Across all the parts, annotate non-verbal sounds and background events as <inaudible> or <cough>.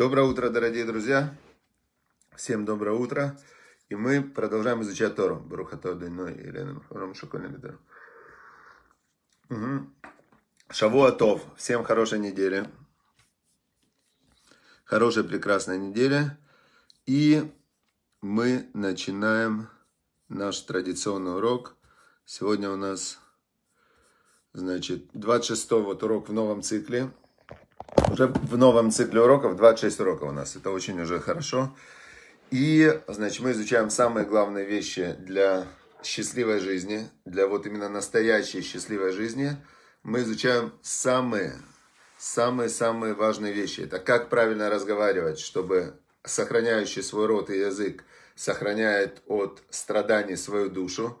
Доброе утро, дорогие друзья. Всем доброе утро. И мы продолжаем изучать Тору. Барухато Дайной Елена Махаром Шакольна Угу. Шавуатов. Всем хорошей недели. Хорошая, прекрасная неделя. И мы начинаем наш традиционный урок. Сегодня у нас, значит, 26 вот урок в новом цикле. Уже в новом цикле уроков 26 уроков у нас. Это очень уже хорошо. И, значит, мы изучаем самые главные вещи для счастливой жизни, для вот именно настоящей счастливой жизни. Мы изучаем самые, самые-самые важные вещи. Это как правильно разговаривать, чтобы сохраняющий свой рот и язык сохраняет от страданий свою душу.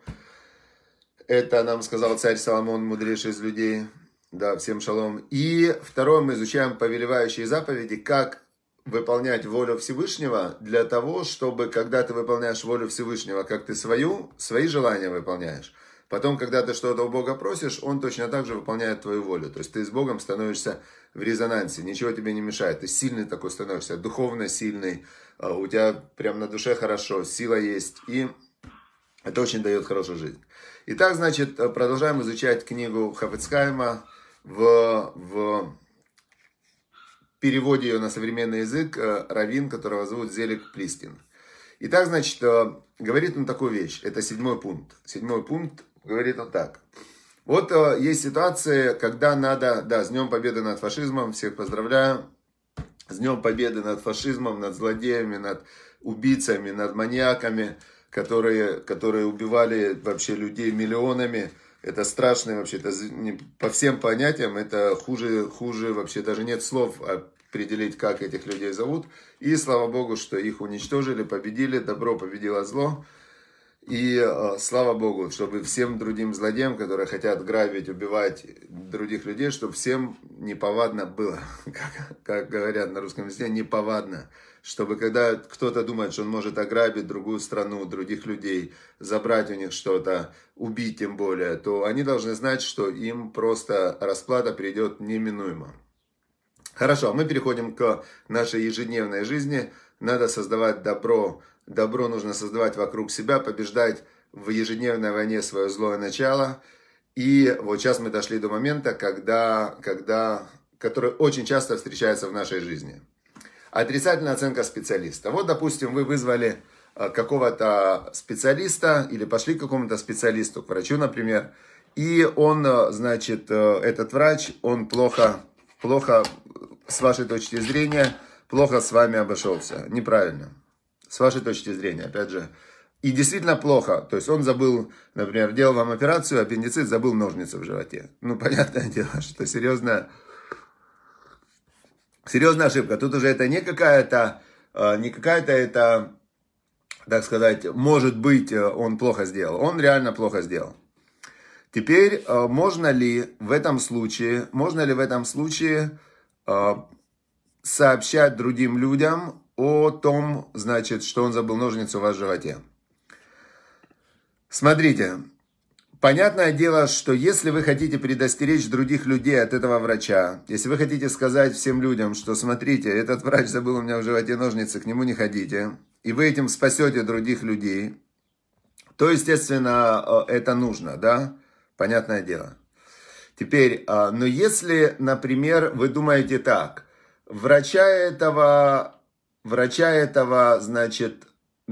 Это нам сказал царь Соломон, мудрейший из людей. Да, всем шалом. И второе, мы изучаем повелевающие заповеди, как выполнять волю Всевышнего для того, чтобы, когда ты выполняешь волю Всевышнего, как ты свою, свои желания выполняешь, потом, когда ты что-то у Бога просишь, Он точно так же выполняет твою волю. То есть ты с Богом становишься в резонансе, ничего тебе не мешает, ты сильный такой становишься, духовно сильный, а, у тебя прям на душе хорошо, сила есть, и это очень дает хорошую жизнь. Итак, значит, продолжаем изучать книгу Хафицхайма, в, в переводе ее на современный язык э, равин, которого зовут Зелик Плистин. Итак, значит, э, говорит он такую вещь. Это седьмой пункт. Седьмой пункт говорит он так. Вот э, есть ситуация, когда надо, да, с Днем Победы над фашизмом, всех поздравляю, с Днем Победы над фашизмом, над злодеями, над убийцами, над маньяками, которые, которые убивали вообще людей миллионами, это страшно вообще, это по всем понятиям, это хуже, хуже вообще, даже нет слов определить, как этих людей зовут. И слава Богу, что их уничтожили, победили, добро победило зло. И э, слава Богу, чтобы всем другим злодеям, которые хотят грабить, убивать других людей, чтобы всем неповадно было, <laughs> как, как говорят на русском языке, неповадно чтобы когда кто-то думает, что он может ограбить другую страну, других людей, забрать у них что-то, убить тем более, то они должны знать, что им просто расплата придет неминуемо. Хорошо, мы переходим к нашей ежедневной жизни. Надо создавать добро. Добро нужно создавать вокруг себя, побеждать в ежедневной войне свое злое начало. И вот сейчас мы дошли до момента, когда, когда, который очень часто встречается в нашей жизни – Отрицательная оценка специалиста. Вот, допустим, вы вызвали э, какого-то специалиста или пошли к какому-то специалисту, к врачу, например, и он, э, значит, э, этот врач, он плохо, плохо, с вашей точки зрения, плохо с вами обошелся. Неправильно. С вашей точки зрения, опять же. И действительно плохо. То есть он забыл, например, делал вам операцию, аппендицит, забыл ножницы в животе. Ну, понятное <laughs> дело, что серьезная серьезная ошибка. Тут уже это не какая-то, э, не какая-то это, так сказать, может быть, э, он плохо сделал. Он реально плохо сделал. Теперь, э, можно ли в этом случае, можно ли в этом случае сообщать другим людям о том, значит, что он забыл ножницу у вас в животе? Смотрите, Понятное дело, что если вы хотите предостеречь других людей от этого врача, если вы хотите сказать всем людям, что смотрите, этот врач забыл у меня в животе ножницы, к нему не ходите, и вы этим спасете других людей, то, естественно, э, это нужно, да? Понятное дело. Теперь, а, но если, например, вы думаете так, врача этого, врача этого, значит,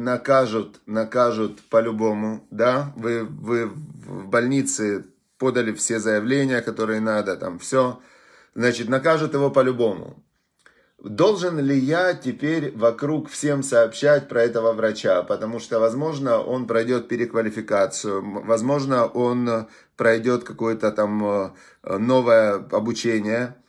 накажут, накажут по-любому, да, вы, вы в больнице подали все заявления, которые надо, там все, значит, накажут его по-любому. Должен ли я теперь вокруг всем сообщать про этого врача? Потому что, возможно, он пройдет переквалификацию, возможно, он пройдет какое-то там э, новое обучение –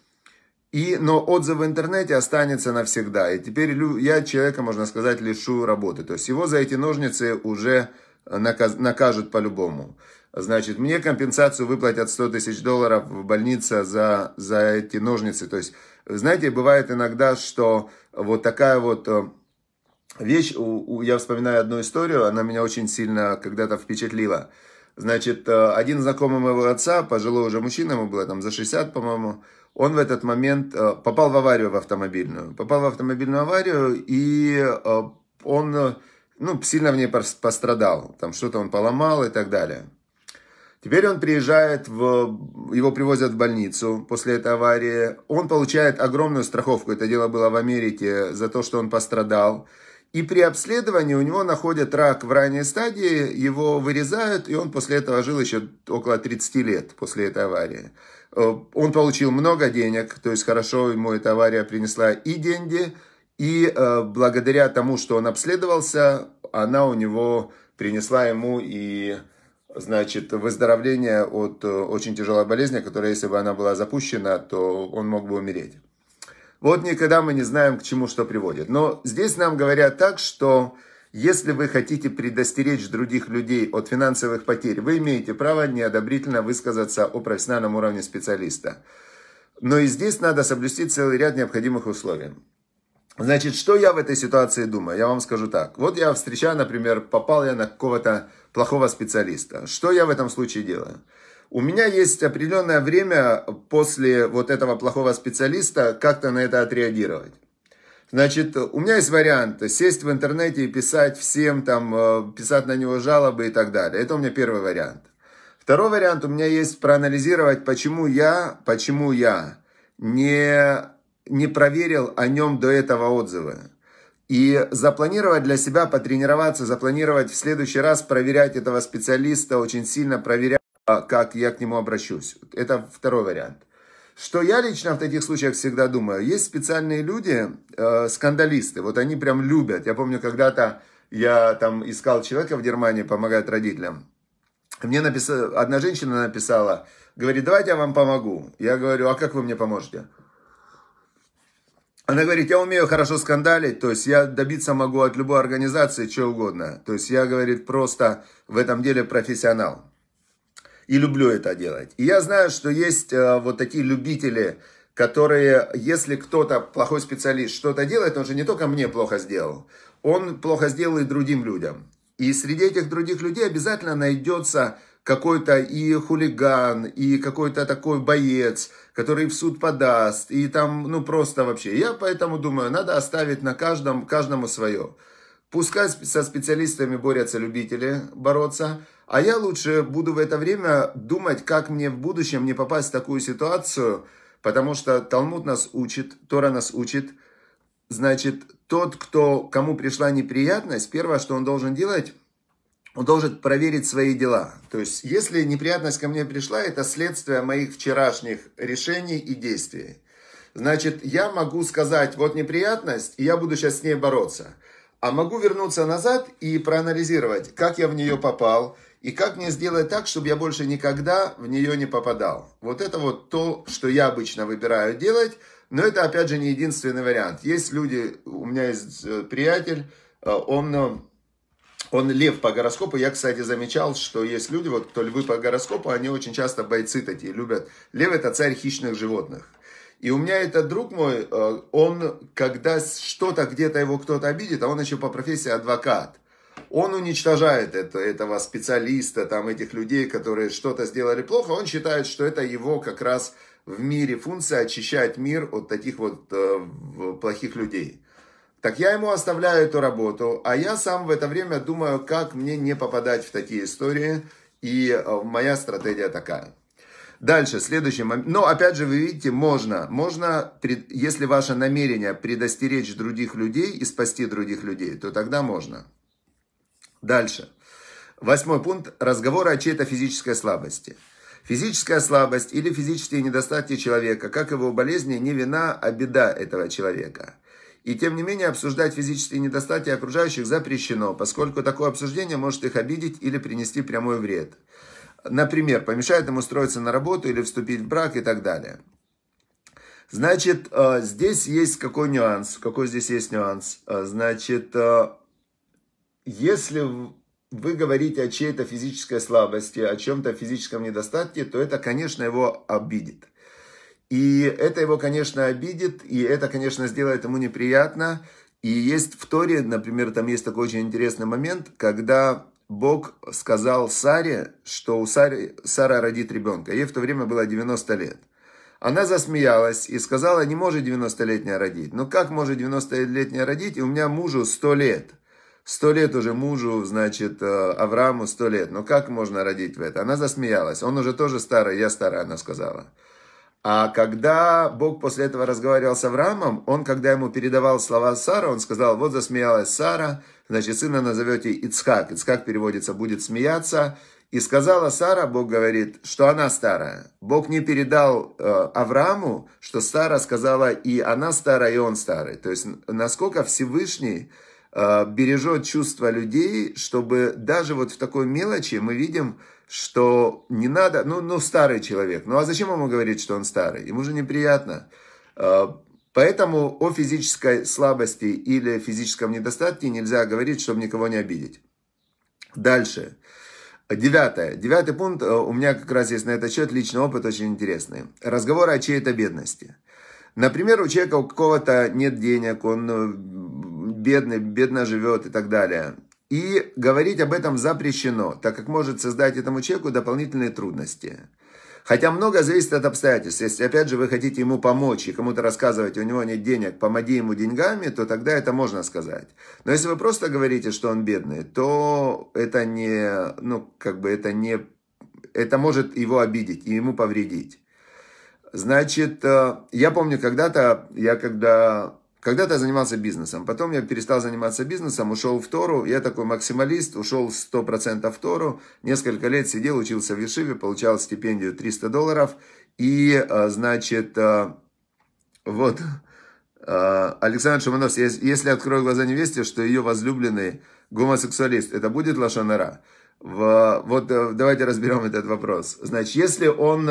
и, но отзыв в интернете останется навсегда. И теперь я человека, можно сказать, лишу работы. То есть его за эти ножницы уже наказ, накажут по-любому. Значит, мне компенсацию выплатят 100 тысяч долларов в больнице за, за эти ножницы. То есть, знаете, бывает иногда, что вот такая вот э, вещь, я вспоминаю одну историю, она меня очень сильно когда-то впечатлила. Значит, э, один знакомый моего отца, пожилой уже мужчина, ему было там за 60, по-моему, он в этот момент э, попал в аварию в автомобильную. Попал в автомобильную аварию, и э, он ну, сильно в ней пострадал. Там что-то он поломал и так далее. Теперь он приезжает, в, его привозят в больницу после этой аварии. Он получает огромную страховку, это дело было в Америке, за то, что он пострадал. И при обследовании у него находят рак в ранней стадии, его вырезают, и он после этого жил еще около 30 лет после этой аварии. Э, он получил много денег, то есть хорошо ему эта авария принесла и деньги, и э, благодаря тому, что он обследовался, она у него принесла ему и значит, выздоровление от э, очень тяжелой болезни, которая, если бы она была запущена, то он мог бы умереть. Вот никогда мы не знаем, к чему что приводит. Но здесь нам говорят так, что если вы хотите предостеречь других людей от финансовых потерь, вы имеете право неодобрительно высказаться о профессиональном уровне специалиста. Но и здесь надо соблюсти целый ряд необходимых условий. Значит, что я в этой ситуации думаю? Я вам скажу так. Вот я встречаю, например, попал я на какого-то плохого специалиста. Что я в этом случае делаю? У меня есть определенное время после вот этого плохого специалиста как-то на это отреагировать. Значит, у меня есть вариант сесть в интернете и писать всем, там, э, писать на него жалобы и так далее. Это у меня первый вариант. Второй вариант у меня есть проанализировать, почему я, почему я не, не проверил о нем до этого отзывы. И запланировать для себя, потренироваться, запланировать в следующий раз проверять этого специалиста, очень сильно проверять, как я к нему обращусь. Это второй вариант. Что я лично в таких случаях всегда думаю, есть специальные люди, э, скандалисты, вот они прям любят. Я помню, когда-то я там искал человека в Германии, помогает родителям. Мне написала, одна женщина написала, говорит, давайте я вам помогу. Я говорю, а как вы мне поможете? Она говорит, я умею хорошо скандалить, то есть я добиться могу от любой организации чего угодно. То есть я, говорит, просто в этом деле профессионал. И люблю это делать. И я знаю, что есть э, вот такие любители, которые, если кто-то, плохой специалист, что-то делает, он же не только мне плохо сделал, он плохо сделал и другим людям. И среди этих других людей обязательно найдется какой-то и хулиган, и какой-то такой боец, который в суд подаст, и там, ну, просто вообще. Я поэтому думаю, надо оставить на каждом, каждому свое. Пускай со специалистами борются любители бороться, а я лучше буду в это время думать, как мне в будущем не попасть в такую ситуацию, потому что Талмуд нас учит, Тора нас учит, значит, тот, кто, кому пришла неприятность, первое, что он должен делать, он должен проверить свои дела. То есть, если неприятность ко мне пришла, это следствие моих вчерашних решений и действий. Значит, я могу сказать, вот неприятность, и я буду сейчас с ней бороться. А могу вернуться назад и проанализировать, как я в нее попал, и как мне сделать так, чтобы я больше никогда в нее не попадал. Вот это вот то, что я обычно выбираю делать, но это опять же не единственный вариант. Есть люди, у меня есть э, приятель, э, он э, он лев по гороскопу. Я, кстати, замечал, что есть люди, вот кто львы по гороскопу, они очень часто бойцы такие, любят. Лев это царь хищных животных. И у меня этот друг мой, э, он, когда что-то где-то его кто-то обидит, а он еще по профессии адвокат, он уничтожает это, этого специалиста, там, этих людей, которые что-то сделали плохо, он считает, что это его как раз в мире функция очищать мир от таких вот э, плохих людей. Так я ему оставляю эту работу, а я сам в это время думаю, как мне не попадать в такие истории. И э, моя стратегия такая. Дальше, следующий момент. Но, опять же, вы видите, можно, можно, если ваше намерение предостеречь других людей и спасти других людей, то тогда можно. Дальше. Восьмой пункт. Разговоры о чьей-то физической слабости. Физическая слабость или физические недостатки человека, как его болезни, не вина, а беда этого человека. И тем не менее обсуждать физические недостатки окружающих запрещено, поскольку такое обсуждение может их обидеть или принести прямой вред. Например, помешает им устроиться на работу или вступить в брак и так далее. Значит, э, здесь есть какой нюанс? Какой здесь есть нюанс? Э, значит, э, если вы говорите о чьей-то физической слабости, о чем-то физическом недостатке, то это, конечно, его обидит. И это его, конечно, обидит, и это, конечно, сделает ему неприятно. И есть в Торе, например, там есть такой очень интересный момент, когда Бог сказал Саре, что у Сары, Сара родит ребенка. Ей в то время было 90 лет. Она засмеялась и сказала, не может 90-летняя родить. Ну как может 90-летняя родить? И у меня мужу 100 лет. Сто лет уже мужу, значит, э, Аврааму сто лет. Ну как можно родить в это? Она засмеялась. Он уже тоже старый, я старая, она сказала. А когда Бог после этого разговаривал с Авраамом, он, когда ему передавал слова Сара, он сказал, вот засмеялась Сара, значит, сына назовете Ицхак. Ицхак переводится «будет смеяться». И сказала Сара, Бог говорит, что она старая. Бог не передал э, Аврааму, что Сара сказала и она старая, и он старый. То есть, насколько Всевышний Э, бережет чувства людей, чтобы даже вот в такой мелочи мы видим, что не надо, ну, ну старый человек, ну а зачем ему говорить, что он старый? Ему же неприятно. Э, поэтому о физической слабости или физическом недостатке нельзя говорить, чтобы никого не обидеть. Дальше. Девятое. Девятый пункт. Э, у меня как раз есть на этот счет личный опыт очень интересный. Разговор о чьей-то бедности. Например, у человека у какого-то нет денег, он бедный, бедно живет и так далее. И говорить об этом запрещено, так как может создать этому человеку дополнительные трудности. Хотя много зависит от обстоятельств. Если, опять же, вы хотите ему помочь и кому-то рассказывать, у него нет денег, помоги ему деньгами, то тогда это можно сказать. Но если вы просто говорите, что он бедный, то это не, ну, как бы это не, это может его обидеть и ему повредить. Значит, э, я помню когда-то, я когда когда-то я занимался бизнесом, потом я перестал заниматься бизнесом, ушел в Тору, я такой максималист, ушел 100% в Тору, несколько лет сидел, учился в Ешиве, получал стипендию 300 долларов, и, а, значит, а, вот, а, Александр Шиманов, если открою глаза невесте, что ее возлюбленный гомосексуалист, это будет лошонара? Вот давайте разберем этот вопрос. Значит, если он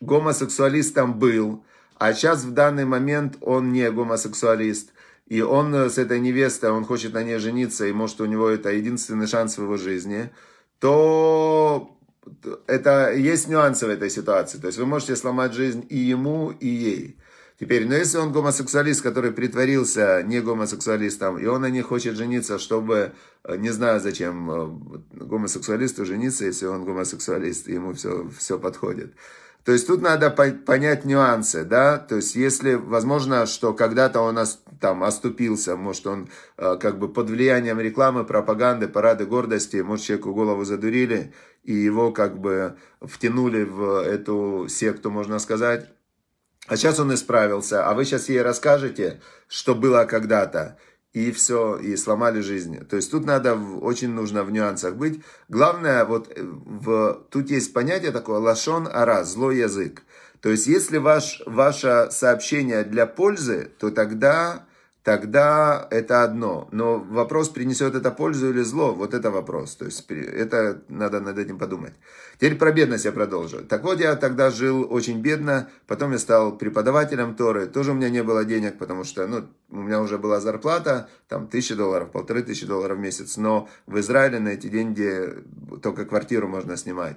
гомосексуалистом был, а сейчас в данный момент он не гомосексуалист, и он э, с этой невестой, он хочет на ней жениться, и может у него это единственный шанс в его жизни, то это есть нюансы в этой ситуации. То есть вы можете сломать жизнь и ему, и ей. Теперь, но если он гомосексуалист, который притворился не гомосексуалистом, и он на ней хочет жениться, чтобы, э, не знаю зачем э, гомосексуалисту жениться, если он гомосексуалист, ему все, все подходит. То есть тут надо понять нюансы, да, то есть если, возможно, что когда-то он там оступился, может он э, как бы под влиянием рекламы, пропаганды, парады гордости, может человеку голову задурили, и его как бы втянули в эту секту, можно сказать. А сейчас он исправился, а вы сейчас ей расскажете, что было когда-то и все, и сломали жизнь. То есть тут надо, очень нужно в нюансах быть. Главное, вот э, в, тут есть понятие такое лашон ара, злой язык. То есть если ваш, ваше сообщение для пользы, то тогда тогда это одно. Но вопрос, принесет это пользу или зло, вот это вопрос. То есть это надо над этим подумать. Теперь про бедность я продолжу. Так вот, я тогда жил очень бедно, потом я стал преподавателем Торы. Тоже у меня не было денег, потому что ну, у меня уже была зарплата, там, тысячи долларов, полторы тысячи долларов в месяц. Но в Израиле на эти деньги только квартиру можно снимать.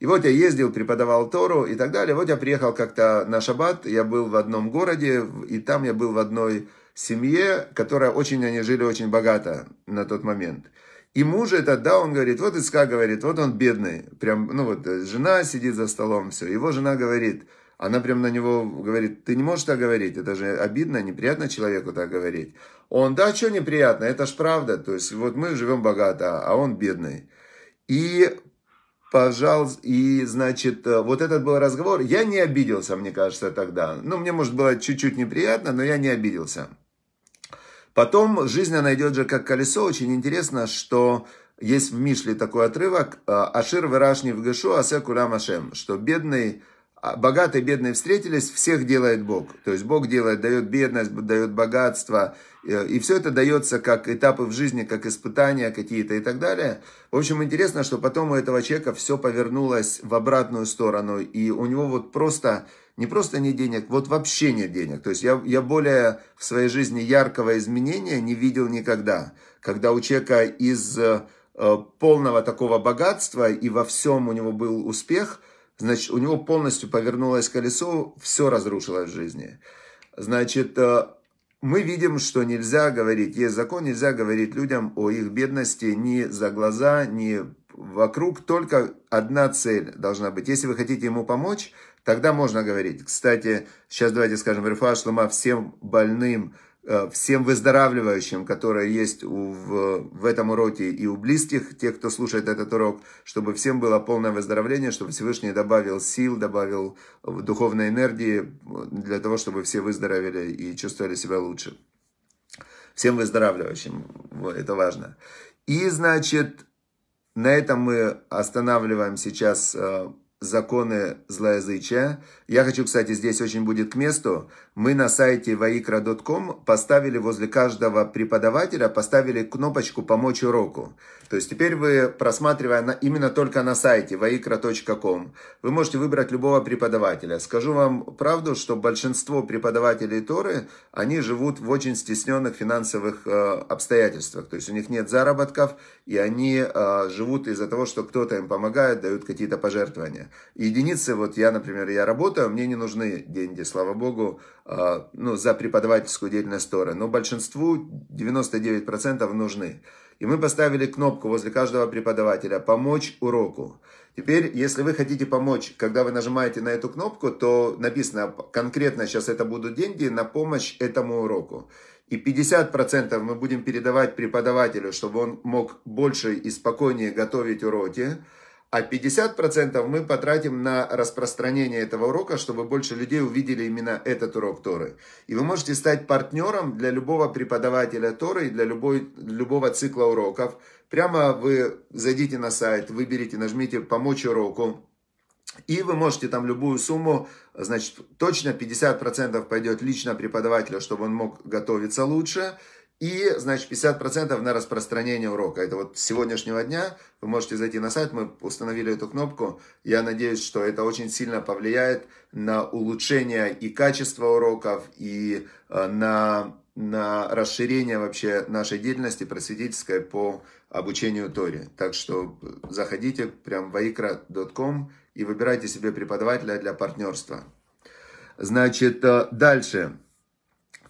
И вот я ездил, преподавал Тору и так далее. Вот я приехал как-то на шаббат, я был в одном городе, и там я был в одной семье, которая очень, они жили очень богато на тот момент. И муж этот, да, он говорит, вот Иска говорит, вот он бедный. Прям, ну вот, жена сидит за столом, все. Его жена говорит, она прям на него говорит, ты не можешь так говорить, это же обидно, неприятно человеку так говорить. Он, да, что неприятно, это ж правда. То есть, вот мы живем богато, а он бедный. И пожалуйста, и, значит, вот этот был разговор. Я не обиделся, мне кажется, тогда. Ну, мне, может, было чуть-чуть неприятно, но я не обиделся. Потом жизнь, она идет же как колесо. Очень интересно, что есть в Мишле такой отрывок а, «Ашир вырашни в Гешу, асе кулям ашем», что бедный, а, богатый бедный встретились, всех делает Бог. То есть Бог делает, дает бедность, дает богатство, э, и все это дается как этапы в жизни, как испытания какие-то и так далее. В общем, интересно, что потом у этого человека все повернулось в обратную сторону, и у него вот просто не просто нет денег, вот вообще нет денег. То есть я, я более в своей жизни яркого изменения не видел никогда. Когда у человека из э, полного такого богатства и во всем у него был успех, значит, у него полностью повернулось колесо, все разрушилось в жизни. Значит, э, мы видим, что нельзя говорить, есть закон, нельзя говорить людям о их бедности ни за глаза, ни вокруг, только одна цель должна быть. Если вы хотите ему помочь, тогда можно говорить. Кстати, сейчас давайте скажем, Рифа Шлама всем больным, э, всем выздоравливающим, которые есть в, в этом уроке и у близких, тех, кто слушает этот урок, чтобы всем было полное выздоровление, чтобы Всевышний добавил сил, добавил духовной энергии для того, чтобы все выздоровели и чувствовали себя лучше. Всем выздоравливающим, это важно. И, значит, на этом мы останавливаем сейчас э, законы злоязычия. Я хочу, кстати, здесь очень будет к месту. Мы на сайте vaikra.com поставили возле каждого преподавателя, поставили кнопочку «Помочь уроку». То есть теперь вы, просматривая на, именно только на сайте vaikra.com, вы можете выбрать любого преподавателя. Скажу вам правду, что большинство преподавателей Торы, они живут в очень стесненных финансовых э, обстоятельствах. То есть у них нет заработков, и они э, живут из-за того, что кто-то им помогает, дают какие-то пожертвования. Единицы, вот я, например, я работаю, мне не нужны деньги, слава богу, э, ну, за преподавательскую деятельность Торы. Но большинству 99% нужны. И мы поставили кнопку возле каждого преподавателя «Помочь уроку». Теперь, если вы хотите помочь, когда вы нажимаете на эту кнопку, то написано конкретно сейчас это будут деньги на помощь этому уроку. И 50% мы будем передавать преподавателю, чтобы он мог больше и спокойнее готовить уроки а 50% мы потратим на распространение этого урока, чтобы больше людей увидели именно этот урок Торы. И вы можете стать партнером для любого преподавателя Торы и для любой, любого цикла уроков. Прямо вы зайдите на сайт, выберите, нажмите «Помочь уроку», и вы можете там любую сумму, значит, точно 50% пойдет лично преподавателю, чтобы он мог готовиться лучше, и, значит, 50% на распространение урока. Это вот с сегодняшнего дня вы можете зайти на сайт, мы установили эту кнопку. Я надеюсь, что это очень сильно повлияет на улучшение и качества уроков, и э, на, на расширение вообще нашей деятельности просветительской по обучению Торе. Так что заходите прям в aikra.com и выбирайте себе преподавателя для партнерства. Значит, э, дальше.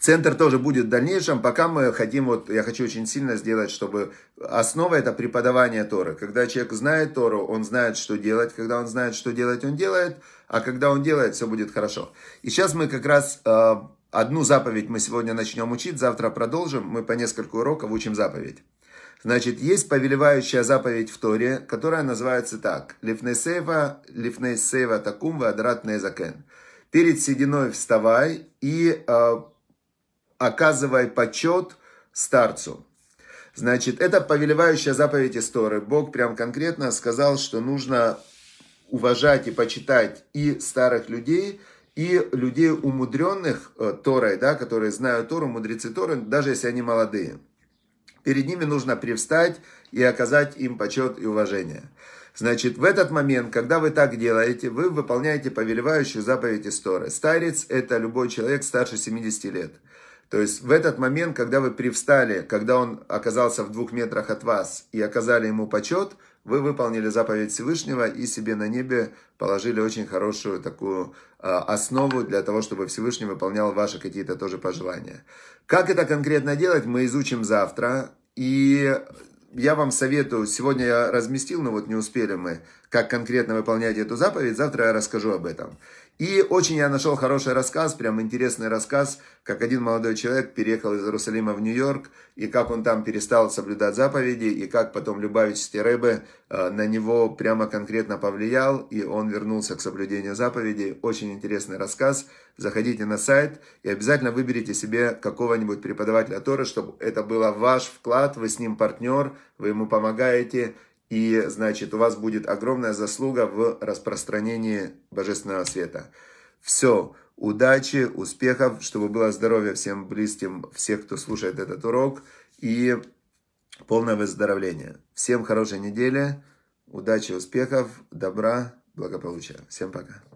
Центр тоже будет в дальнейшем, пока мы хотим, вот я хочу очень сильно сделать, чтобы основа это преподавание Торы. Когда человек знает Тору, он знает, что делать. Когда он знает, что делать, он делает. А когда он делает, все будет хорошо. И сейчас мы как раз э, одну заповедь мы сегодня начнем учить, завтра продолжим. Мы по несколько уроков учим заповедь. Значит, есть повелевающая заповедь в Торе, которая называется так. Лифнесева, лифнесева такумва адрат незакен. Перед сединой вставай и э, оказывай почет старцу. Значит, это повелевающая заповедь истории. Бог прям конкретно сказал, что нужно уважать и почитать и старых людей, и людей умудренных э, Торой, да, которые знают Тору, мудрецы Торы, даже если они молодые. Перед ними нужно привстать и оказать им почет и уважение. Значит, в этот момент, когда вы так делаете, вы выполняете повелевающую заповедь истории. Старец – это любой человек старше 70 лет. То есть в этот момент, когда вы привстали, когда он оказался в двух метрах от вас и оказали ему почет, вы выполнили заповедь Всевышнего и себе на небе положили очень хорошую такую э, основу для того, чтобы Всевышний выполнял ваши какие-то тоже пожелания. Как это конкретно делать, мы изучим завтра. И я вам советую, сегодня я разместил, но вот не успели мы, как конкретно выполнять эту заповедь, завтра я расскажу об этом. И очень я нашел хороший рассказ, прям интересный рассказ, как один молодой человек переехал из Иерусалима в Нью-Йорк, и как он там перестал соблюдать заповеди, и как потом Любавичский Рэбе э, на него прямо конкретно повлиял, и он вернулся к соблюдению заповедей. Очень интересный рассказ. Заходите на сайт и обязательно выберите себе какого-нибудь преподавателя Торы, чтобы это был ваш вклад, вы с ним партнер, вы ему помогаете, и, значит, у вас будет огромная заслуга в распространении божественного света. Все. Удачи, успехов, чтобы было здоровье всем близким, всех, кто слушает этот урок. И полное выздоровление. Всем хорошей недели, удачи, успехов, добра, благополучия. Всем пока.